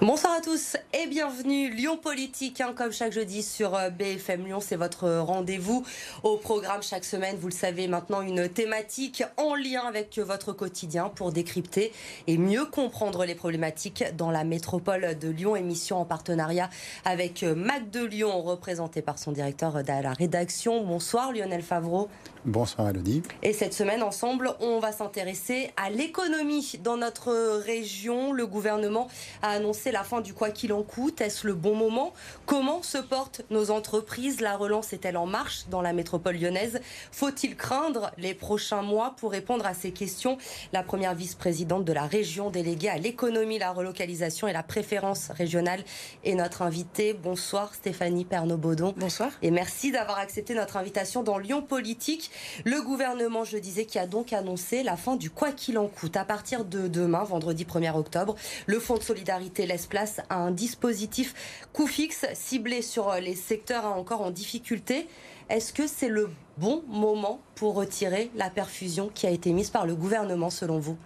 Bonsoir à tous et bienvenue Lyon Politique, hein, comme chaque jeudi sur euh, BFM Lyon, c'est votre rendez-vous au programme chaque semaine. Vous le savez maintenant, une thématique en lien avec votre quotidien pour décrypter et mieux comprendre les problématiques dans la métropole de Lyon. Émission en partenariat avec euh, Mac de Lyon, représenté par son directeur de la rédaction. Bonsoir Lionel Favreau. Bonsoir Elodie. Et cette semaine, ensemble, on va s'intéresser à l'économie dans notre région. Le gouvernement a annoncé la fin du quoi qu'il en coûte. Est-ce le bon moment? Comment se portent nos entreprises? La relance est-elle en marche dans la métropole lyonnaise? Faut-il craindre les prochains mois? Pour répondre à ces questions La première vice-présidente de la région déléguée à l'économie, la relocalisation et la préférence régionale est notre invitée. Bonsoir Stéphanie Pernod-Baudon. Bonsoir. Et merci d'avoir accepté notre invitation dans Lyon Politique. Le gouvernement, je disais, qui a donc annoncé la fin du quoi qu'il en coûte. À partir de demain, vendredi 1er octobre, le Fonds de solidarité laisse place à un dispositif coût fixe ciblé sur les secteurs encore en difficulté. Est-ce que c'est le bon moment pour retirer la perfusion qui a été mise par le gouvernement selon vous?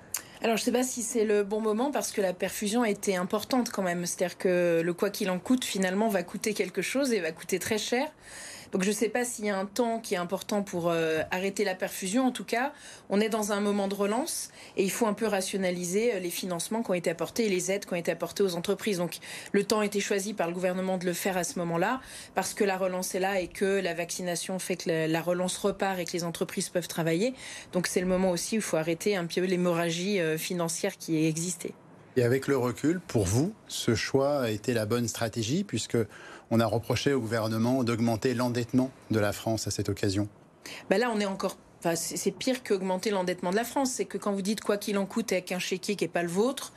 Alors, je ne sais pas si c'est le bon moment parce que la perfusion a été importante quand même. C'est-à-dire que le quoi qu'il en coûte, finalement, va coûter quelque chose et va coûter très cher. Donc je ne sais pas s'il y a un temps qui est important pour euh, arrêter la perfusion. En tout cas, on est dans un moment de relance et il faut un peu rationaliser euh, les financements qui ont été apportés et les aides qui ont été apportées aux entreprises. Donc le temps a été choisi par le gouvernement de le faire à ce moment-là parce que la relance est là et que la vaccination fait que la relance repart et que les entreprises peuvent travailler. Donc c'est le moment aussi où il faut arrêter un peu l'hémorragie euh, financière qui existait. Et avec le recul, pour vous, ce choix a été la bonne stratégie puisque on a reproché au gouvernement d'augmenter l'endettement de la France à cette occasion. Ben là, on est encore Enfin, c'est pire qu'augmenter l'endettement de la France. C'est que quand vous dites quoi qu'il en coûte avec un chéquier qui n'est pas le vôtre,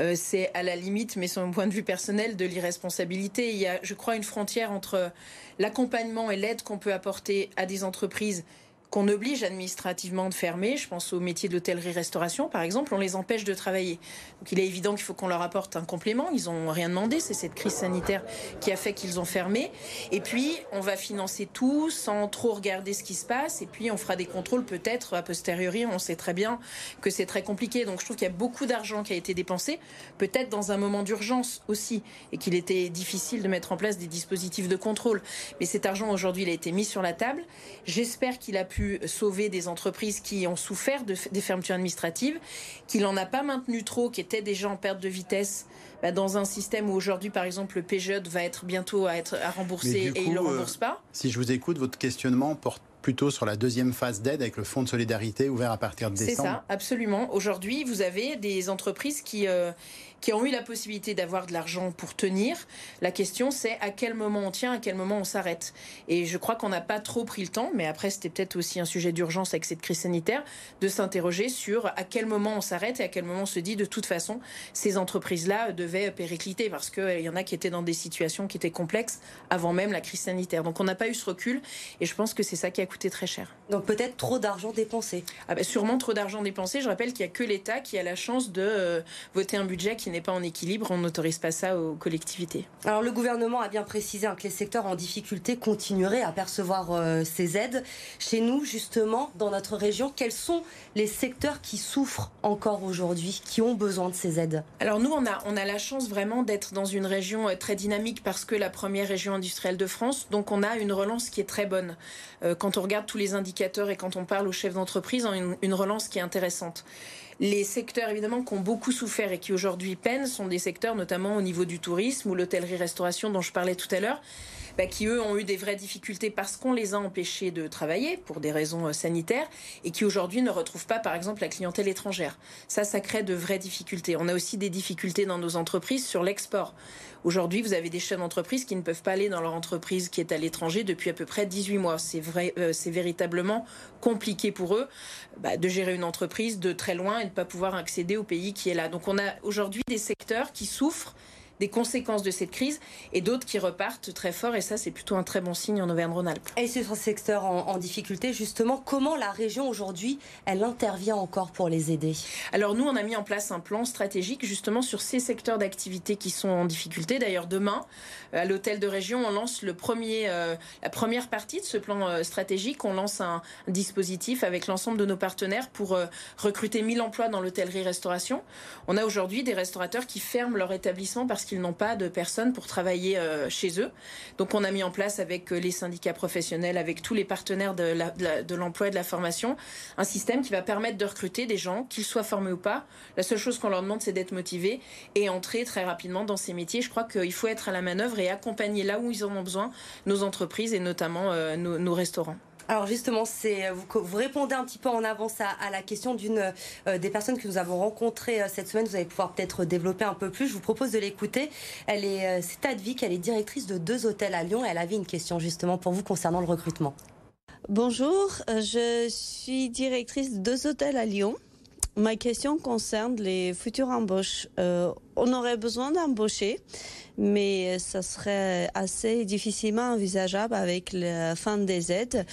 euh, c'est à la limite, mais sur un point de vue personnel, de l'irresponsabilité. Il y a, je crois, une frontière entre l'accompagnement et l'aide qu'on peut apporter à des entreprises qu'on oblige administrativement de fermer. Je pense aux métiers d'hôtellerie-restauration, par exemple, on les empêche de travailler. Donc il est évident qu'il faut qu'on leur apporte un complément. Ils n'ont rien demandé, c'est cette crise sanitaire qui a fait qu'ils ont fermé. Et puis, on va financer tout sans trop regarder ce qui se passe. Et puis, on fera des contrôles peut-être a posteriori. On sait très bien que c'est très compliqué. Donc je trouve qu'il y a beaucoup d'argent qui a été dépensé, peut-être dans un moment d'urgence aussi, et qu'il était difficile de mettre en place des dispositifs de contrôle. Mais cet argent, aujourd'hui, il a été mis sur la table. J'espère qu'il a pu sauver des entreprises qui ont souffert de, des fermetures administratives, qu'il n'en a pas maintenu trop, qui étaient déjà en perte de vitesse bah, dans un système où aujourd'hui, par exemple, le PGE va être bientôt à, être, à rembourser et il ne le rembourse pas. Euh, si je vous écoute, votre questionnement porte plutôt sur la deuxième phase d'aide avec le fonds de solidarité ouvert à partir de décembre. C'est ça, absolument. Aujourd'hui, vous avez des entreprises qui, euh, qui ont eu la possibilité d'avoir de l'argent pour tenir. La question, c'est à quel moment on tient, à quel moment on s'arrête. Et je crois qu'on n'a pas trop pris le temps, mais après, c'était peut-être aussi un sujet d'urgence avec cette crise sanitaire, de s'interroger sur à quel moment on s'arrête et à quel moment on se dit, de toute façon, ces entreprises-là devaient péricliter parce qu'il y en a qui étaient dans des situations qui étaient complexes avant même la crise sanitaire. Donc on n'a pas eu ce recul et je pense que c'est ça qui a coûté très cher. Donc peut-être trop d'argent dépensé. Ah ben, sûrement trop d'argent dépensé. Je rappelle qu'il n'y a que l'État qui a la chance de euh, voter un budget qui n'est pas en équilibre. On n'autorise pas ça aux collectivités. Alors le gouvernement a bien précisé hein, que les secteurs en difficulté continueraient à percevoir euh, ces aides. Chez nous, justement, dans notre région, quels sont les secteurs qui souffrent encore aujourd'hui, qui ont besoin de ces aides? Alors nous, on a, on a la chance vraiment d'être dans une région euh, très dynamique parce que la première région industrielle de France, donc on a une relance qui est très bonne. Quand on regarde tous les indicateurs et quand on parle aux chefs d'entreprise, on a une, une relance qui est intéressante. Les secteurs, évidemment, qui ont beaucoup souffert et qui aujourd'hui peinent sont des secteurs, notamment au niveau du tourisme ou l'hôtellerie-restauration dont je parlais tout à l'heure. Bah, qui eux ont eu des vraies difficultés parce qu'on les a empêchés de travailler pour des raisons euh, sanitaires et qui aujourd'hui ne retrouvent pas par exemple la clientèle étrangère. Ça, ça crée de vraies difficultés. On a aussi des difficultés dans nos entreprises sur l'export. Aujourd'hui, vous avez des chefs d'entreprise qui ne peuvent pas aller dans leur entreprise qui est à l'étranger depuis à peu près 18 mois. C'est vrai, euh, c'est véritablement compliqué pour eux bah, de gérer une entreprise de très loin et de ne pas pouvoir accéder au pays qui est là. Donc on a aujourd'hui des secteurs qui souffrent des conséquences de cette crise et d'autres qui repartent très fort. Et ça, c'est plutôt un très bon signe en Auvergne-Rhône-Alpes. Et sur ce secteur en, difficulté, justement, comment la région aujourd'hui, elle intervient encore pour les aider? Alors nous, on a mis en place un plan stratégique justement sur ces secteurs d'activité qui sont en difficulté. D'ailleurs, demain, à l'hôtel de région, on lance le premier, euh, la première partie de ce plan euh, stratégique. On lance un, dispositif avec l'ensemble de nos partenaires pour euh, recruter 1000 emplois dans l'hôtellerie-restauration. On a aujourd'hui des restaurateurs qui ferment leur établissement parce qu'ils n'ont pas de personnes pour travailler euh, chez eux. Donc on a mis en place avec euh, les syndicats professionnels, avec tous les partenaires de l'emploi et de la formation, un système qui va permettre de recruter des gens, qu'ils soient formés ou pas. La seule chose qu'on leur demande, c'est d'être motivés et entrer très rapidement dans ces métiers. Je crois qu'il faut être à la manœuvre et accompagner là où ils en ont besoin nos entreprises et notamment euh, nos restaurants. Alors justement, c'est vous, vous, répondez un petit peu en avance à, la question d'une euh, des personnes que nous avons rencontrées euh, cette semaine. Vous allez pouvoir peut-être développer un peu plus. Je vous propose de l'écouter. Elle est euh, c'est Advic, elle est directrice de deux hôtels à Lyon. Elle avait une question justement pour vous concernant le recrutement. Bonjour, je suis directrice de deux hôtels à Lyon. Ma question concerne les futures embauches. on aurait besoin d'embaucher mais ça serait assez difficilement envisageable avec la fin des aides.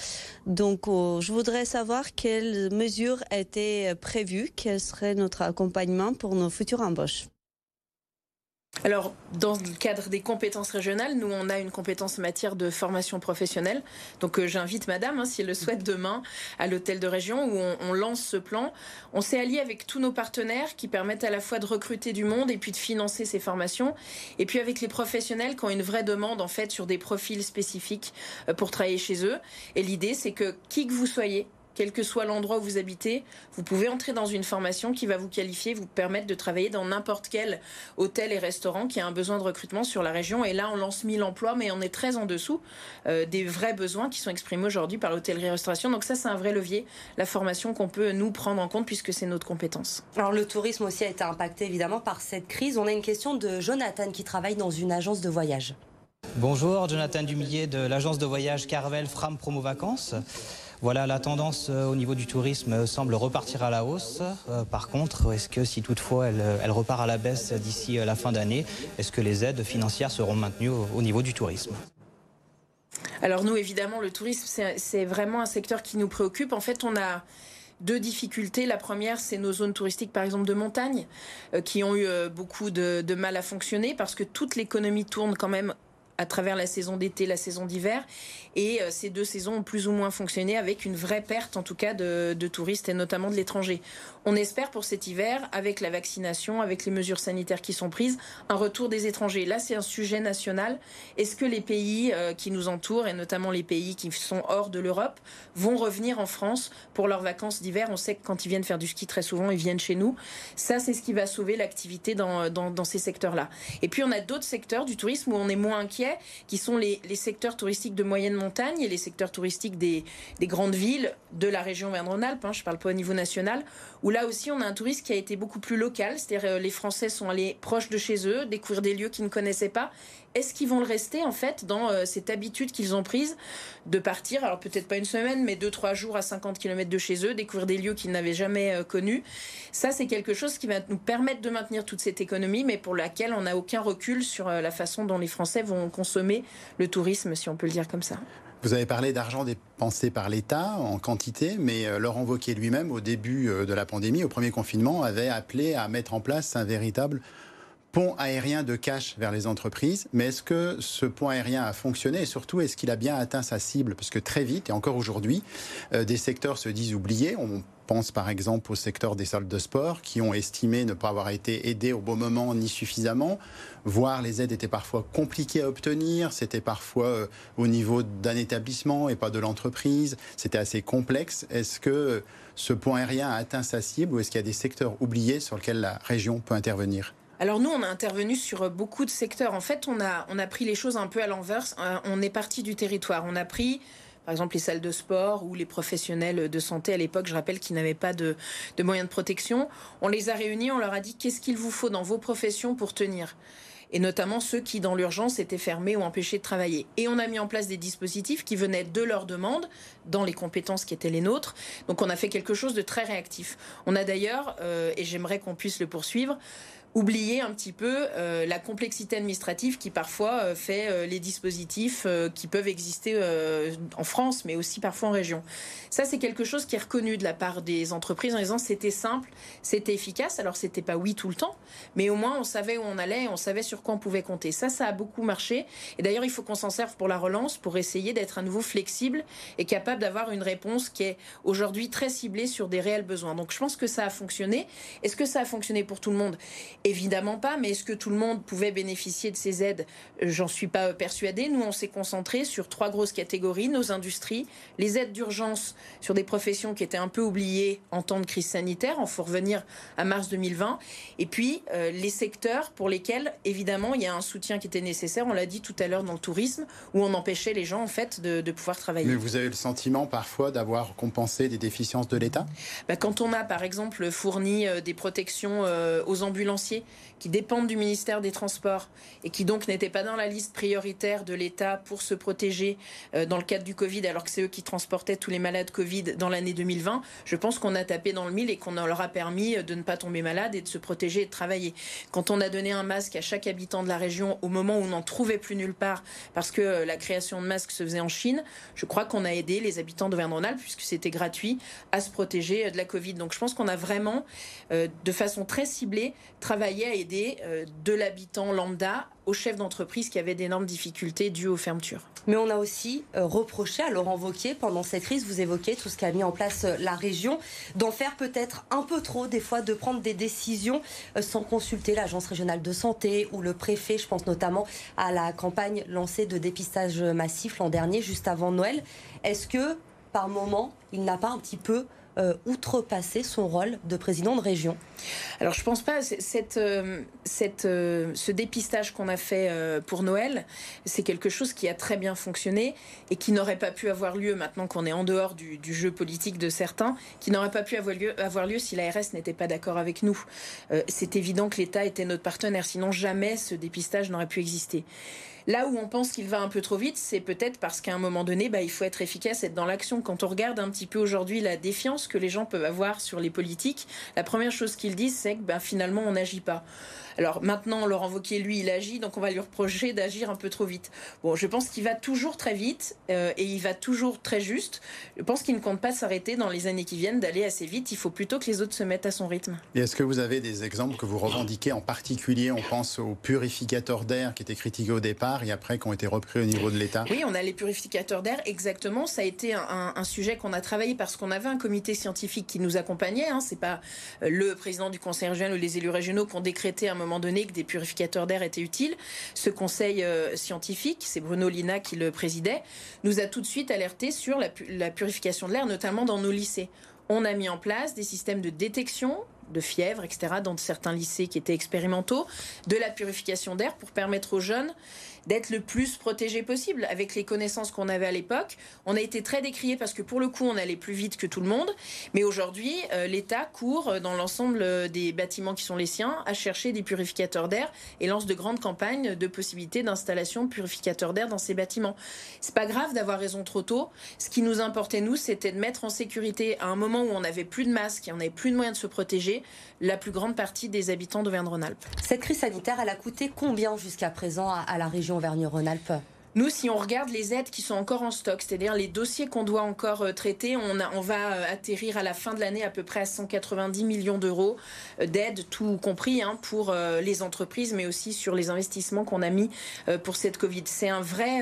Donc, oh, je voudrais savoir quelles mesures étaient prévues, quel serait notre accompagnement pour nos futures embauches. Alors, dans le cadre des compétences régionales, nous, on a une compétence en matière de formation professionnelle. Donc, euh, j'invite madame, hein, si elle le souhaite, demain à l'hôtel de région où on, lance ce plan. On s'est allié avec tous nos partenaires qui permettent à la fois de recruter du monde et puis de financer ces formations. Et puis avec les professionnels qui ont une vraie demande, en fait, sur des profils spécifiques euh, pour travailler chez eux. Et l'idée, c'est que qui que vous soyez, quel que soit l'endroit où vous habitez, vous pouvez entrer dans une formation qui va vous qualifier, vous permettre de travailler dans n'importe quel hôtel et restaurant qui a un besoin de recrutement sur la région. Et là, on lance 1000 emplois, mais on est très en dessous euh, des vrais besoins qui sont exprimés aujourd'hui par l'hôtellerie-restauration. Donc ça, c'est un vrai levier, la formation qu'on peut nous prendre en compte puisque c'est notre compétence. Alors le tourisme aussi a été impacté évidemment par cette crise. On a une question de Jonathan qui travaille dans une agence de voyage. Bonjour, Jonathan Dumillier de l'agence de voyage Carvel Fram Promo Vacances. Voilà, la tendance euh, au niveau du tourisme semble repartir à la hausse. Euh, par contre, est-ce que si toutefois elle, repart à la baisse d'ici euh, la fin d'année, est-ce que les aides financières seront maintenues au, niveau du tourisme? Alors nous, évidemment, le tourisme, c'est vraiment un secteur qui nous préoccupe. En fait, on a deux difficultés. La première, c'est nos zones touristiques, par exemple de montagne, qui ont eu beaucoup de, mal à fonctionner parce que toute l'économie tourne quand même à travers la saison d'été, la saison d'hiver. Et euh, ces deux saisons ont plus ou moins fonctionné avec une vraie perte, en tout cas, de, touristes et notamment de l'étranger. On espère pour cet hiver, avec la vaccination, avec les mesures sanitaires qui sont prises, un retour des étrangers. Là, c'est un sujet national. Est-ce que les pays euh, qui nous entourent, et notamment les pays qui sont hors de l'Europe, vont revenir en France pour leurs vacances d'hiver? On sait que quand ils viennent faire du ski, très souvent, ils viennent chez nous. Ça, c'est ce qui va sauver l'activité dans, ces secteurs-là. Et puis, on a d'autres secteurs du tourisme où on est moins inquiet qui sont les, secteurs touristiques de moyenne montagne et les secteurs touristiques des, grandes villes de la région Verne-Rhône-Alpes, hein, je ne parle pas au niveau national, où là aussi on a un tourisme qui a été beaucoup plus local, c'est-à-dire euh, les Français sont allés proches de chez eux, découvrir des lieux qu'ils ne connaissaient pas, est-ce qu'ils vont le rester en fait dans euh, cette habitude qu'ils ont prise de partir, alors peut-être pas une semaine, mais deux, trois jours à 50 km de chez eux, découvrir des lieux qu'ils n'avaient jamais euh, connus? Ça, c'est quelque chose qui va nous permettre de maintenir toute cette économie, mais pour laquelle on n'a aucun recul sur la façon dont les Français vont consommer le tourisme, si on peut le dire comme ça. Vous avez parlé d'argent dépensé par l'État en quantité, mais Laurent Wauquiez lui-même, au début de la pandémie, au premier confinement, avait appelé à mettre en place un véritable pont aérien de cash vers les entreprises, mais est-ce que ce pont aérien a fonctionné? Et surtout est-ce qu'il a bien atteint sa cible? Parce que très vite, et encore aujourd'hui, euh, des secteurs se disent oubliés. Pense par exemple au secteur des salles de sport qui ont estimé ne pas avoir été aidés au bon moment ni suffisamment, voire les aides étaient parfois compliquées à obtenir, c'était parfois euh, au niveau d'un établissement et pas de l'entreprise, c'était assez complexe. Est-ce que ce pont aérien a atteint sa cible ou est-ce qu'il y a des secteurs oubliés sur lesquels la région peut intervenir? Alors nous, on a intervenu sur beaucoup de secteurs. En fait, on a, on a pris les choses un peu à l'envers. On est parti du territoire. On a pris par exemple les salles de sport ou les professionnels de santé à l'époque, je rappelle qu'ils n'avaient pas de, moyens de protection. On les a réunis, on leur a dit qu'est-ce qu'il vous faut dans vos professions pour tenir? Et notamment ceux qui, dans l'urgence, étaient fermés ou empêchés de travailler. Et on a mis en place des dispositifs qui venaient de leur demande, dans les compétences qui étaient les nôtres. Donc on a fait quelque chose de très réactif. On a d'ailleurs, euh, et j'aimerais qu'on puisse le poursuivre, oublier un petit peu euh, la complexité administrative qui parfois euh, fait euh, les dispositifs qui peuvent exister en France, mais aussi parfois en région. Ça, c'est quelque chose qui est reconnu de la part des entreprises en disant c'était simple, c'était efficace. Alors, c'était pas oui tout le temps, mais au moins on savait où on allait, on savait sur quoi on pouvait compter. Ça, ça a beaucoup marché. Et d'ailleurs, il faut qu'on s'en serve pour la relance, pour essayer d'être à nouveau flexible et capable d'avoir une réponse qui est aujourd'hui très ciblée sur des réels besoins. Donc, je pense que ça a fonctionné. Est-ce que ça a fonctionné pour tout le monde? Évidemment pas, mais est-ce que tout le monde pouvait bénéficier de ces aides? J'en suis pas persuadée. Nous, on s'est concentré sur trois grosses catégories nos industries, les aides d'urgence sur des professions qui étaient un peu oubliées en temps de crise sanitaire. Il faut revenir à mars 2020. Et puis, euh, les secteurs pour lesquels, évidemment, il y a un soutien qui était nécessaire. On l'a dit tout à l'heure dans le tourisme, où on empêchait les gens, en fait, de, pouvoir travailler. Mais vous avez le sentiment, parfois, d'avoir compensé des déficiences de l'État? Bah, Quand on a, par exemple, fourni euh, des protections euh, aux ambulanciers, métier qui dépendent du ministère des Transports et qui donc n'étaient pas dans la liste prioritaire de l'État pour se protéger euh, dans le cadre du Covid, alors que c'est eux qui transportaient tous les malades Covid dans l'année 2020, je pense qu'on a tapé dans le mille et qu'on leur a permis de ne pas tomber malade et de se protéger et de travailler. Quand on a donné un masque à chaque habitant de la région au moment où on n'en trouvait plus nulle part parce que euh, la création de masques se faisait en Chine, je crois qu'on a aidé les habitants d'Auvergne-Rhône-Alpes, puisque c'était gratuit, à se protéger euh, de la Covid. Donc je pense qu'on a vraiment, de façon très ciblée, travaillé à aider euh, de l'habitant lambda aux chefs d'entreprise qui avaient d'énormes difficultés dues aux fermetures. Mais on a aussi euh, reproché à Laurent Wauquiez, pendant cette crise, vous évoquez tout ce qu'a mis en place euh, la région, d'en faire peut-être un peu trop, des fois de prendre des décisions sans consulter l'Agence régionale de santé ou le préfet. Je pense notamment à la campagne lancée de dépistage massif l'an dernier, juste avant Noël. Est-ce que, par moment, il n'a pas un petit peu euh, outrepasser son rôle de président de région Alors je pense pas. Cette, euh, cette, euh, ce dépistage qu'on a fait pour Noël, c'est quelque chose qui a très bien fonctionné et qui n'aurait pas pu avoir lieu maintenant qu'on est en dehors du, jeu politique de certains, qui n'aurait pas pu avoir lieu, avoir lieu si l'ARS n'était pas d'accord avec nous. c'est évident que l'État était notre partenaire, sinon jamais ce dépistage n'aurait pu exister. Là où on pense qu'il va un peu trop vite, c'est peut-être parce qu'à un moment donné, bah, il faut être efficace, être dans l'action. Quand on regarde un petit peu aujourd'hui la défiance que les gens peuvent avoir sur les politiques, la première chose qu'ils disent, c'est que bah, finalement, on n'agit pas. Alors maintenant, Laurent Wauquiez, lui, il agit, donc on va lui reprocher d'agir un peu trop vite. Bon, je pense qu'il va toujours très vite euh, et il va toujours très juste. Je pense qu'il ne compte pas s'arrêter dans les années qui viennent d'aller assez vite. Il faut plutôt que les autres se mettent à son rythme. Et est-ce que vous avez des exemples que vous revendiquez en particulier? On pense aux purificateurs d'air qui étaient critiqués au départ et après qui ont été repris au niveau de l'État Oui, on a les purificateurs d'air, exactement. Ça a été un, sujet qu'on a travaillé parce qu'on avait un comité scientifique qui nous accompagnait. Hein. C'est pas euh, le président du conseil régional ou les élus régionaux qui ont décrété un moment donné que des purificateurs d'air étaient utiles. Ce conseil euh, scientifique, c'est Bruno Lina qui le présidait, nous a tout de suite alerté sur la purification de l'air, notamment dans nos lycées. On a mis en place des systèmes de détection de fièvre, etc., dans certains lycées qui étaient expérimentaux, de la purification d'air pour permettre aux jeunes d'être le plus protégé possible. Avec les connaissances qu'on avait à l'époque, on a été très décrié parce que pour le coup, on allait plus vite que tout le monde. Mais aujourd'hui, euh, l'État court euh, dans l'ensemble euh, des bâtiments qui sont les siens à chercher des purificateurs d'air et lance de grandes campagnes de possibilités d'installation de purificateurs d'air dans ces bâtiments. C'est pas grave d'avoir raison trop tôt. Ce qui nous importait, nous, c'était de mettre en sécurité à un moment où on n'avait plus de masques et on n'avait plus de moyens de se protéger, la plus grande partie des habitants d'Auvergne-Rhône-Alpes. Cette crise sanitaire, elle a coûté combien jusqu'à présent à, la région Auvergne-Rhône-Alpes. Nous, si on regarde les aides qui sont encore en stock, c'est-à-dire les dossiers qu'on doit encore euh, traiter, on, on va euh, atterrir à la fin de l'année à peu près à 190 millions d'euros euh, d'aides, tout compris, hein, pour les entreprises, mais aussi sur les investissements qu'on a mis pour cette Covid. C'est un vrai,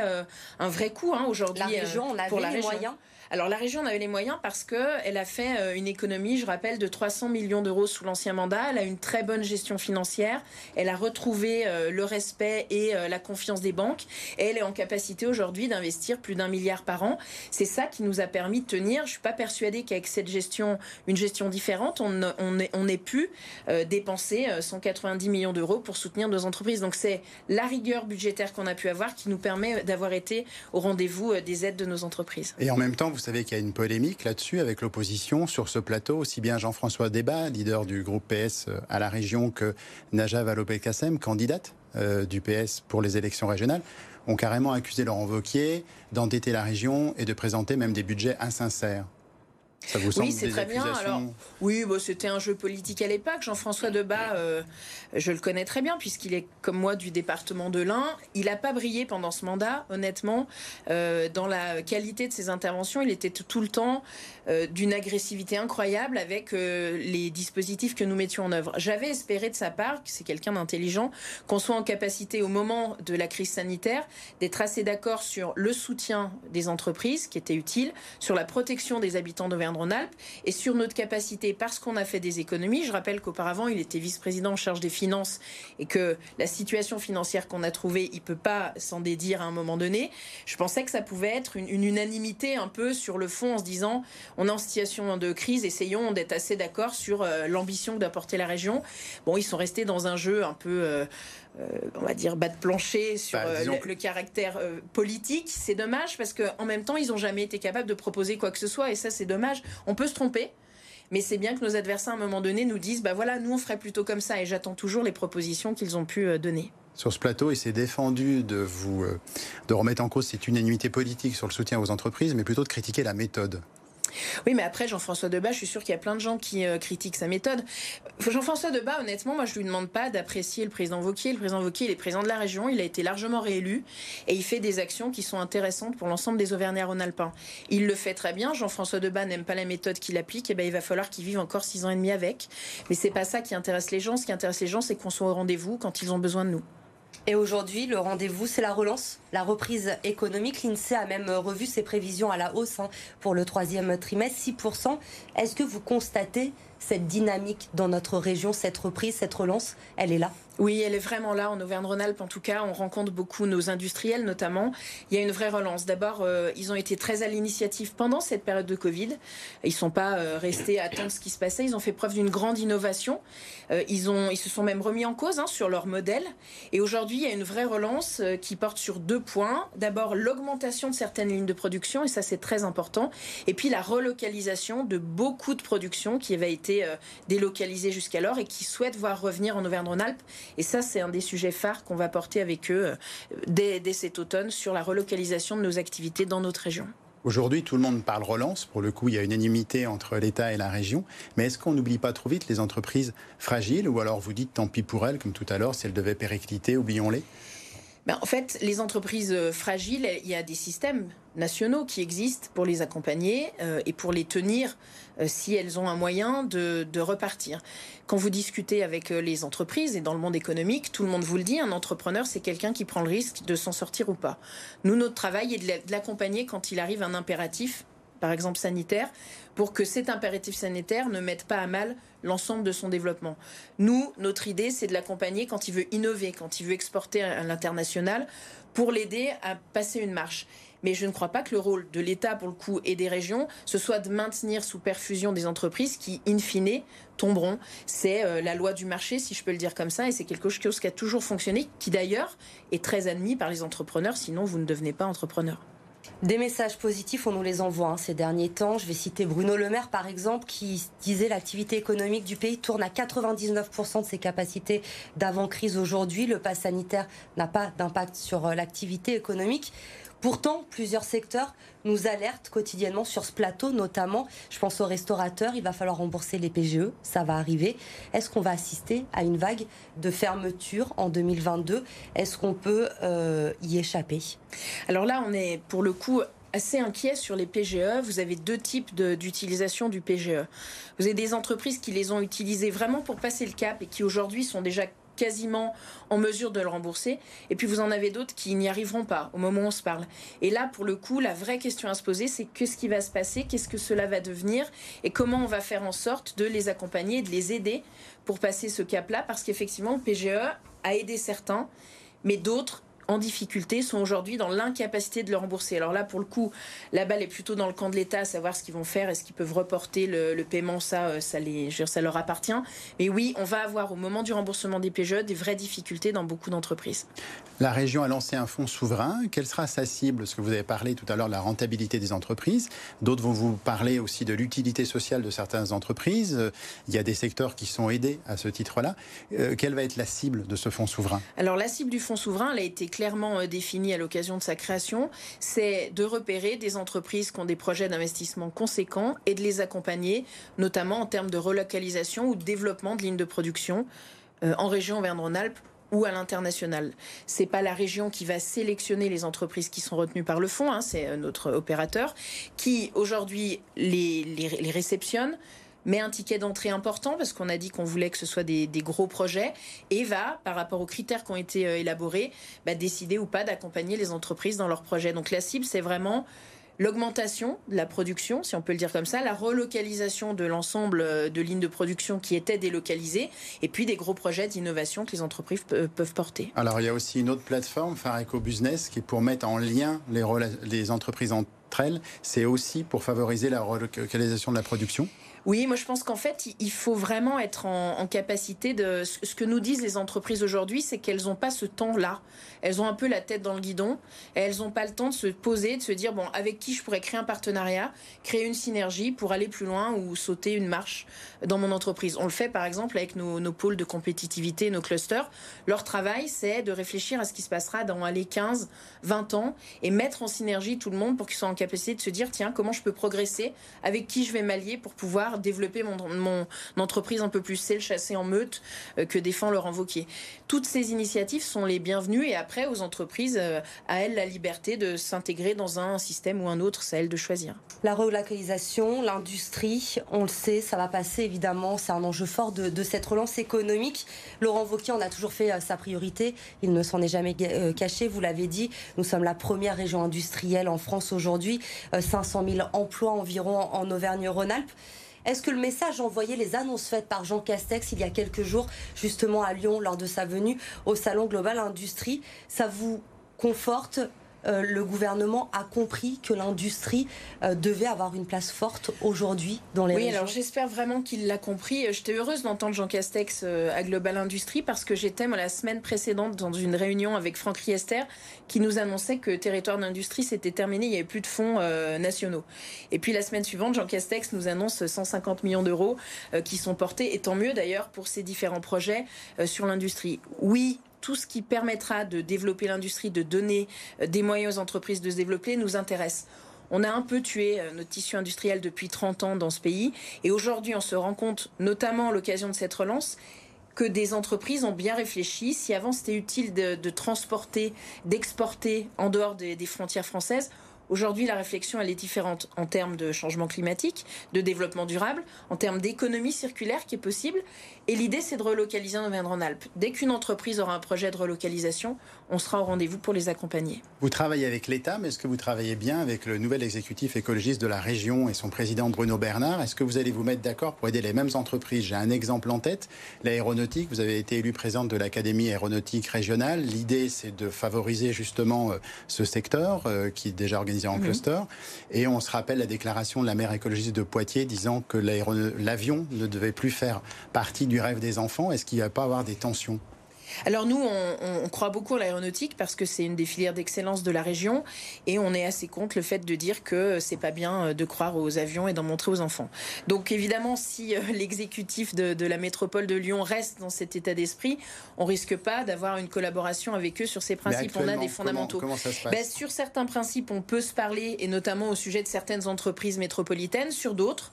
un vrai coût hein, aujourd'hui la région, on avait pour la les moyens alors la région en avait les moyens parce qu'elle a fait euh, une économie, je rappelle, de 300 millions d'euros sous l'ancien mandat. Elle a une très bonne gestion financière. Elle a retrouvé euh, le respect et euh, la confiance des banques. Elle est en capacité aujourd'hui d'investir plus d'un milliard par an. C'est ça qui nous a permis de tenir. Je suis pas persuadée qu'avec cette gestion, une gestion différente, on, on, on ait pu dépenser 190 millions d'euros pour soutenir nos entreprises. Donc c'est la rigueur budgétaire qu'on a pu avoir qui nous permet d'avoir été au rendez-vous des aides de nos entreprises. Et en même temps, vous savez qu'il y a une polémique là-dessus avec l'opposition sur ce plateau, aussi bien Jean-François Débat, leader du groupe PS euh, à la région, que Najat Vallaud-Belkacem, candidate euh, du PS pour les élections régionales, ont carrément accusé Laurent Wauquiez d'endetter la région et de présenter même des budgets insincères oui, c'est très bien. Alors, oui, bon, c'était un jeu politique à l'époque. Jean-François Debat, euh, je le connais très bien puisqu'il est comme moi du département de l'Ain. Il n'a pas brillé pendant ce mandat, honnêtement, euh, dans la qualité de ses interventions. Il était tout le temps euh, d'une agressivité incroyable avec les dispositifs que nous mettions en œuvre. J'avais espéré de sa part, c'est quelqu'un d'intelligent, qu'on soit en capacité au moment de la crise sanitaire d'être assez d'accord sur le soutien des entreprises, qui était utile, sur la protection des habitants d'Auvergne Rhône-Alpes et sur notre capacité, parce qu'on a fait des économies. Je rappelle qu'auparavant, il était vice-président en charge des finances et que la situation financière qu'on a trouvée, il peut pas s'en dédire à un moment donné. Je pensais que ça pouvait être une, unanimité un peu sur le fond en se disant on est en situation de crise, essayons d'être assez d'accord sur euh, l'ambition d'apporter la région. Bon, ils sont restés dans un jeu un peu. Euh, euh, on va dire, bas de plancher sur bah, euh, le, caractère politique. C'est dommage parce qu'en même temps, ils n'ont jamais été capables de proposer quoi que ce soit et ça, c'est dommage. On peut se tromper. Mais c'est bien que nos adversaires, à un moment donné, nous disent, bah voilà, nous, on ferait plutôt comme ça. Et j'attends toujours les propositions qu'ils ont pu donner sur ce plateau, il s'est défendu de vous de remettre en cause cette unanimité politique sur le soutien aux entreprises, mais plutôt de critiquer la méthode. Oui, mais après, Jean-François Debat, je suis sûr qu'il y a plein de gens qui euh, critiquent sa méthode. Jean-François Debat, honnêtement, moi, je lui demande pas d'apprécier le président Vauquier. Le président Vauquier, il est président de la région, il a été largement réélu et il fait des actions qui sont intéressantes pour l'ensemble des Auvergnats-Rhône-Alpins. Il le fait très bien. Jean-François Debat n'aime pas la méthode qu'il applique, et eh ben il va falloir qu'il vive encore six ans et demi avec. Mais c'est pas ça qui intéresse les gens. Ce qui intéresse les gens, c'est qu'on soit au rendez-vous quand ils ont besoin de nous. Et aujourd'hui, le rendez-vous, c'est la relance, la reprise économique. L'INSEE a même revu ses prévisions à la hausse hein, pour le troisième trimestre, 6%. Est-ce que vous constatez cette dynamique dans notre région, cette reprise, cette relance, elle est là oui, elle est vraiment là en Auvergne-Rhône-Alpes. En tout cas, on rencontre beaucoup nos industriels, notamment. Il y a une vraie relance. D'abord, euh, ils ont été très à l'initiative pendant cette période de Covid. Ils sont pas euh, restés à attendre ce qui se passait. Ils ont fait preuve d'une grande innovation. Euh, ils ont, ils se sont même remis en cause hein, sur leur modèle. Et aujourd'hui, il y a une vraie relance qui porte sur deux points. D'abord, l'augmentation de certaines lignes de production, et ça c'est très important. Et puis la relocalisation de beaucoup de productions qui avaient été délocalisées jusqu'alors et qui souhaitent voir revenir en Auvergne-Rhône-Alpes et ça, c'est un des sujets phares qu'on va porter avec eux euh, dès, cet automne sur la relocalisation de nos activités dans notre région. Aujourd'hui, tout le monde parle relance. Pour le coup, il y a une unanimité entre l'État et la région. Mais est-ce qu'on n'oublie pas trop vite les entreprises fragiles? Ou alors vous dites tant pis pour elles, comme tout à l'heure, si elles devaient péricliter, oublions-les? Ben, En fait, les entreprises euh, fragiles, il y a des systèmes nationaux qui existent pour les accompagner euh, et pour les tenir si elles ont un moyen de, repartir. Quand vous discutez avec euh, les entreprises et dans le monde économique, tout le monde vous le dit, un entrepreneur, c'est quelqu'un qui prend le risque de s'en sortir ou pas. Nous, notre travail est de l'accompagner quand il arrive un impératif, par exemple sanitaire, pour que cet impératif sanitaire ne mette pas à mal l'ensemble de son développement. Nous, notre idée, c'est de l'accompagner quand il veut innover, quand il veut exporter à l'international, pour l'aider à passer une marche. Mais je ne crois pas que le rôle de l'État, pour le coup, et des régions, ce soit de maintenir sous perfusion des entreprises qui, in fine, tomberont. C'est euh, la loi du marché, si je peux le dire comme ça, et c'est quelque chose qui a toujours fonctionné, qui d'ailleurs est très admis par les entrepreneurs, sinon vous ne devenez pas entrepreneur. Des messages positifs, on nous les envoie hein, ces derniers temps. Je vais citer Bruno Le Maire, par exemple, qui disait l'activité économique du pays tourne à 99% de ses capacités d'avant-crise aujourd'hui. Le pass sanitaire n'a pas d'impact sur euh, l'activité économique. Pourtant, plusieurs secteurs nous alertent quotidiennement sur ce plateau, notamment, je pense aux restaurateurs, il va falloir rembourser les PGE, ça va arriver. Est-ce qu'on va assister à une vague de fermeture en 2022 Est-ce qu'on peut euh, y échapper? Alors là, on est pour le coup assez inquiet sur les PGE. Vous avez deux types d'utilisation du PGE. Vous avez des entreprises qui les ont utilisés vraiment pour passer le cap et qui aujourd'hui sont déjà quasiment en mesure de le rembourser. Et puis vous en avez d'autres qui n'y arriveront pas au moment où on se parle. Et là, pour le coup, la vraie question à se poser, c'est qu'est-ce qui va se passer, qu'est-ce que cela va devenir et comment on va faire en sorte de les accompagner, de les aider pour passer ce cap-là. Parce qu'effectivement, PGE a aidé certains, mais d'autres en difficulté sont aujourd'hui dans l'incapacité de le rembourser. Alors là, pour le coup, la balle est plutôt dans le camp de l'État, à savoir ce qu'ils vont faire, est-ce qu'ils peuvent reporter le, paiement, ça, euh, ça, les, ça leur appartient. Mais oui, on va avoir au moment du remboursement des PGE des vraies difficultés dans beaucoup d'entreprises. La région a lancé un fonds souverain. Quelle sera sa cible? Parce que vous avez parlé tout à l'heure de la rentabilité des entreprises. D'autres vont vous parler aussi de l'utilité sociale de certaines entreprises. Il y a des secteurs qui sont aidés à ce titre-là. Euh, quelle va être la cible de ce fonds souverain? Alors la cible du fonds souverain, elle a été clairement euh, définie à l'occasion de sa création, c'est de repérer des entreprises qui ont des projets d'investissement conséquents et de les accompagner, notamment en termes de relocalisation ou de développement de lignes de production euh, en région Auvergne-Rhône-Alpes ou à l'international. C'est pas la région qui va sélectionner les entreprises qui sont retenues par le fonds, hein, c'est euh, notre opérateur qui aujourd'hui les réceptionne, met un ticket d'entrée important parce qu'on a dit qu'on voulait que ce soit des, gros projets et va, par rapport aux critères qui ont été euh, élaborés, bah, décider ou pas d'accompagner les entreprises dans leurs projets. Donc la cible, c'est vraiment l'augmentation de la production, si on peut le dire comme ça, la relocalisation de l'ensemble euh, de lignes de production qui étaient délocalisées, et puis des gros projets d'innovation que les entreprises peuvent porter. Alors il y a aussi une autre plateforme, Fareco Business, qui est pour mettre en lien les entreprises entre elles. C'est aussi pour favoriser la relocalisation de la production oui, moi je pense qu'en fait, il faut vraiment être en, capacité de... Ce que nous disent les entreprises aujourd'hui, c'est qu'elles n'ont pas ce temps-là. Elles ont un peu la tête dans le guidon et elles n'ont pas le temps de se poser, de se dire, bon, avec qui je pourrais créer un partenariat, créer une synergie pour aller plus loin ou sauter une marche dans mon entreprise. On le fait par exemple avec nos, pôles de compétitivité, nos clusters. Leur travail, c'est de réfléchir à ce qui se passera dans les 15, 20 ans et mettre en synergie tout le monde pour qu'ils soient en capacité de se dire, tiens, comment je peux progresser, avec qui je vais m'allier pour pouvoir développer mon, entreprise un peu plus. C'est le chasser en meute euh, que défend Laurent Wauquiez. Toutes ces initiatives sont les bienvenues et après, aux entreprises, euh, à elles la liberté de s'intégrer dans un système ou un autre. C'est à elles de choisir. La relocalisation, l'industrie, on le sait, ça va passer évidemment. C'est un enjeu fort de, cette relance économique. Laurent Wauquiez en a toujours fait euh, sa priorité. Il ne s'en est jamais caché. Vous l'avez dit, nous sommes la première région industrielle en France aujourd'hui. 500 000 emplois environ en Auvergne-Rhône-Alpes. Est-ce que le message envoyé, les annonces faites par Jean Castex il y a quelques jours, justement à Lyon, lors de sa venue au Salon Global Industrie, ça vous conforte le gouvernement a compris que l'industrie euh, devait avoir une place forte aujourd'hui dans les oui, alors j'espère vraiment qu'il l'a compris. J'étais heureuse d'entendre Jean Castex euh, à Global Industrie parce que j'étais la semaine précédente dans une réunion avec Franck Riester qui nous annonçait que territoire d'industrie s'était terminé, il n'y avait plus de fonds nationaux. Et puis la semaine suivante, Jean Castex nous annonce 150 millions d'euros qui sont portés, et tant mieux d'ailleurs pour ces différents projets sur l'industrie. Oui, tout ce qui permettra de développer l'industrie, de donner euh, des moyens aux entreprises de se développer, nous intéresse. On a un peu tué euh, notre tissu industriel depuis 30 ans dans ce pays. Et aujourd'hui, on se rend compte, notamment à l'occasion de cette relance, que des entreprises ont bien réfléchi. Si avant c'était utile de, transporter, d'exporter en dehors des frontières françaises, Aujourd'hui, la réflexion, elle est différente en termes de changement climatique, de développement durable, en termes d'économie circulaire qui est possible. Et l'idée, c'est de relocaliser en Auvergne-Rhône-Alpes. Dès qu'une entreprise aura un projet de relocalisation, on sera au rendez-vous pour les accompagner. Vous travaillez avec l'État, mais est-ce que vous travaillez bien avec le nouvel exécutif écologiste de la région et son président Bruno Bernard? Est-ce que vous allez vous mettre d'accord pour aider les mêmes entreprises? J'ai un exemple en tête, l'aéronautique. Vous avez été élu présidente de l'Académie aéronautique régionale. L'idée, c'est de favoriser justement euh, ce secteur euh, qui est déjà organisé en mhm. cluster. Et on se rappelle la déclaration de la maire écologiste de Poitiers disant que l'avion ne devait plus faire partie du rêve des enfants. Est-ce qu'il ne va pas avoir des tensions? Alors nous, on, croit beaucoup à l'aéronautique parce que c'est une des filières d'excellence de la région et on est assez contre le fait de dire que c'est pas bien de croire aux avions et d'en montrer aux enfants. Donc évidemment, si euh, l'exécutif de, la métropole de Lyon reste dans cet état d'esprit, on risque pas d'avoir une collaboration avec eux sur ces principes. On a des fondamentaux. Ben, sur certains principes, on peut se parler et notamment au sujet de certaines entreprises métropolitaines. Sur d'autres,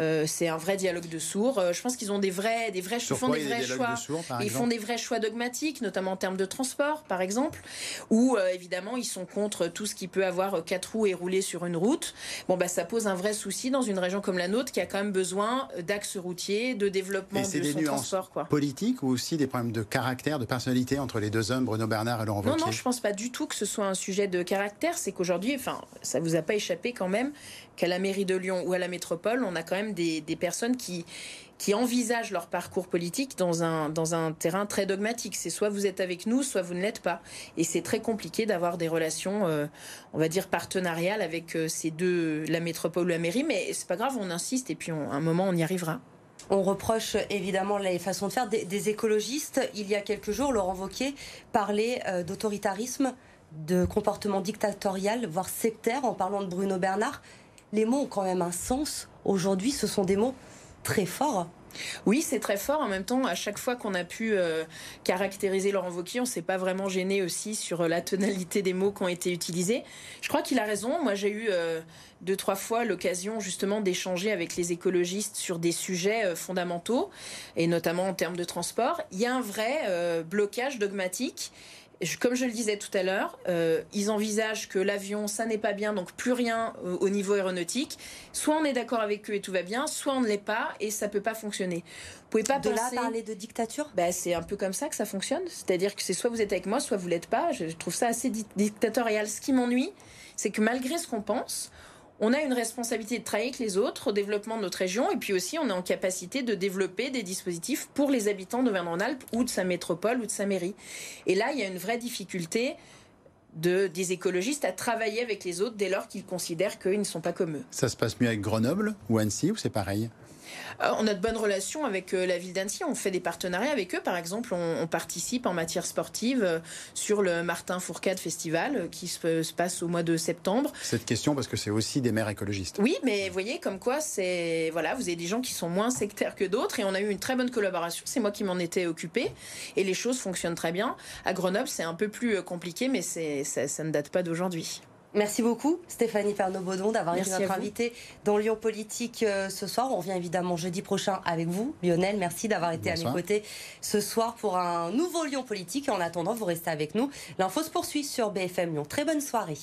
Euh, c'est un vrai dialogue de sourds. Euh, je pense qu'ils ont des vrais, des vrais, Sur font quoi des vrais choix. de sourds, ils font des vrais choix dogmatiques, notamment en termes de transport, par exemple, où euh, évidemment ils sont contre tout ce qui peut avoir quatre roues et rouler sur une route. Bon, bah ça pose un vrai souci dans une région comme la nôtre qui a quand même besoin d'axes routiers, de développement Et de des son transport, quoi. politiques ou aussi des problèmes de caractère, de personnalité entre les deux hommes, Bruno Bernard et Laurent Non, Wauquiez non, je pense pas du tout que ce soit un sujet de caractère. C'est qu'aujourd'hui, enfin, ça vous a pas échappé quand même qu'à la mairie de Lyon ou à la métropole, on a quand même des, personnes qui qui envisagent leur parcours politique dans un, dans un terrain très dogmatique. C'est soit vous êtes avec nous, soit vous ne l'êtes pas. Et c'est très compliqué d'avoir des relations, euh, on va dire, partenariales avec euh, ces deux, la métropole ou la mairie. Mais c'est pas grave, on insiste et puis à un moment, on y arrivera. On reproche évidemment les façons de faire des, des écologistes. Il y a quelques jours, Laurent Wauquiez parlait euh, d'autoritarisme, de comportement dictatorial, voire sectaire, en parlant de Bruno Bernard. Les mots ont quand même un sens. Aujourd'hui, ce sont des mots très forts. Oui, c'est très fort. En même temps, à chaque fois qu'on a pu euh, caractériser Laurent Wauquiez, on s'est pas vraiment gêné aussi sur la tonalité des mots qui ont été utilisés. Je crois qu'il a raison. Moi, j'ai eu euh, deux, trois fois l'occasion justement d'échanger avec les écologistes sur des sujets euh, fondamentaux, et notamment en termes de transport. Il y a un vrai blocage dogmatique. Comme je le disais tout à l'heure, euh, ils envisagent que l'avion, ça n'est pas bien, donc plus rien euh, au niveau aéronautique. Soit on est d'accord avec eux et tout va bien, soit on ne l'est pas et ça peut pas fonctionner. Vous pouvez pas De là penser... à parler de dictature? Bah, c'est un peu comme ça que ça fonctionne. C'est-à-dire que c'est soit vous êtes avec moi, soit vous l'êtes pas. Je trouve ça assez di- dictatorial. Ce qui m'ennuie, c'est que malgré ce qu'on pense, on a une responsabilité de travailler avec les autres au développement de notre région et puis aussi on est en capacité de développer des dispositifs pour les habitants d'Auvergne-Rhône-Alpes ou de sa métropole ou de sa mairie. Et là, il y a une vraie difficulté de, des écologistes à travailler avec les autres dès lors qu'ils considèrent qu'ils ne sont pas comme eux. Ça se passe mieux avec Grenoble ou Annecy ou c'est pareil? On a de bonnes relations avec euh, la ville d'Annecy. On fait des partenariats avec eux. Par exemple, on, on participe en matière sportive euh, sur le Martin Fourcade Festival euh, qui se, se passe au mois de septembre. Cette question parce que c'est aussi des maires écologistes. Oui, mais vous voyez, comme quoi, c'est voilà, vous avez des gens qui sont moins sectaires que d'autres, et on a eu une très bonne collaboration. C'est moi qui m'en étais occupée, et les choses fonctionnent très bien. À Grenoble, c'est un peu plus euh, compliqué, mais ça ne date pas d'aujourd'hui. Merci beaucoup Stéphanie Pernod-Baudon d'avoir été notre invitée dans Lyon Politique euh, ce soir. On revient évidemment jeudi prochain avec vous. Lionel, merci d'avoir été à mes côtés ce soir pour un nouveau Lyon Politique. Et en attendant, vous restez avec nous. L'info se poursuit sur BFM Lyon. Très bonne soirée.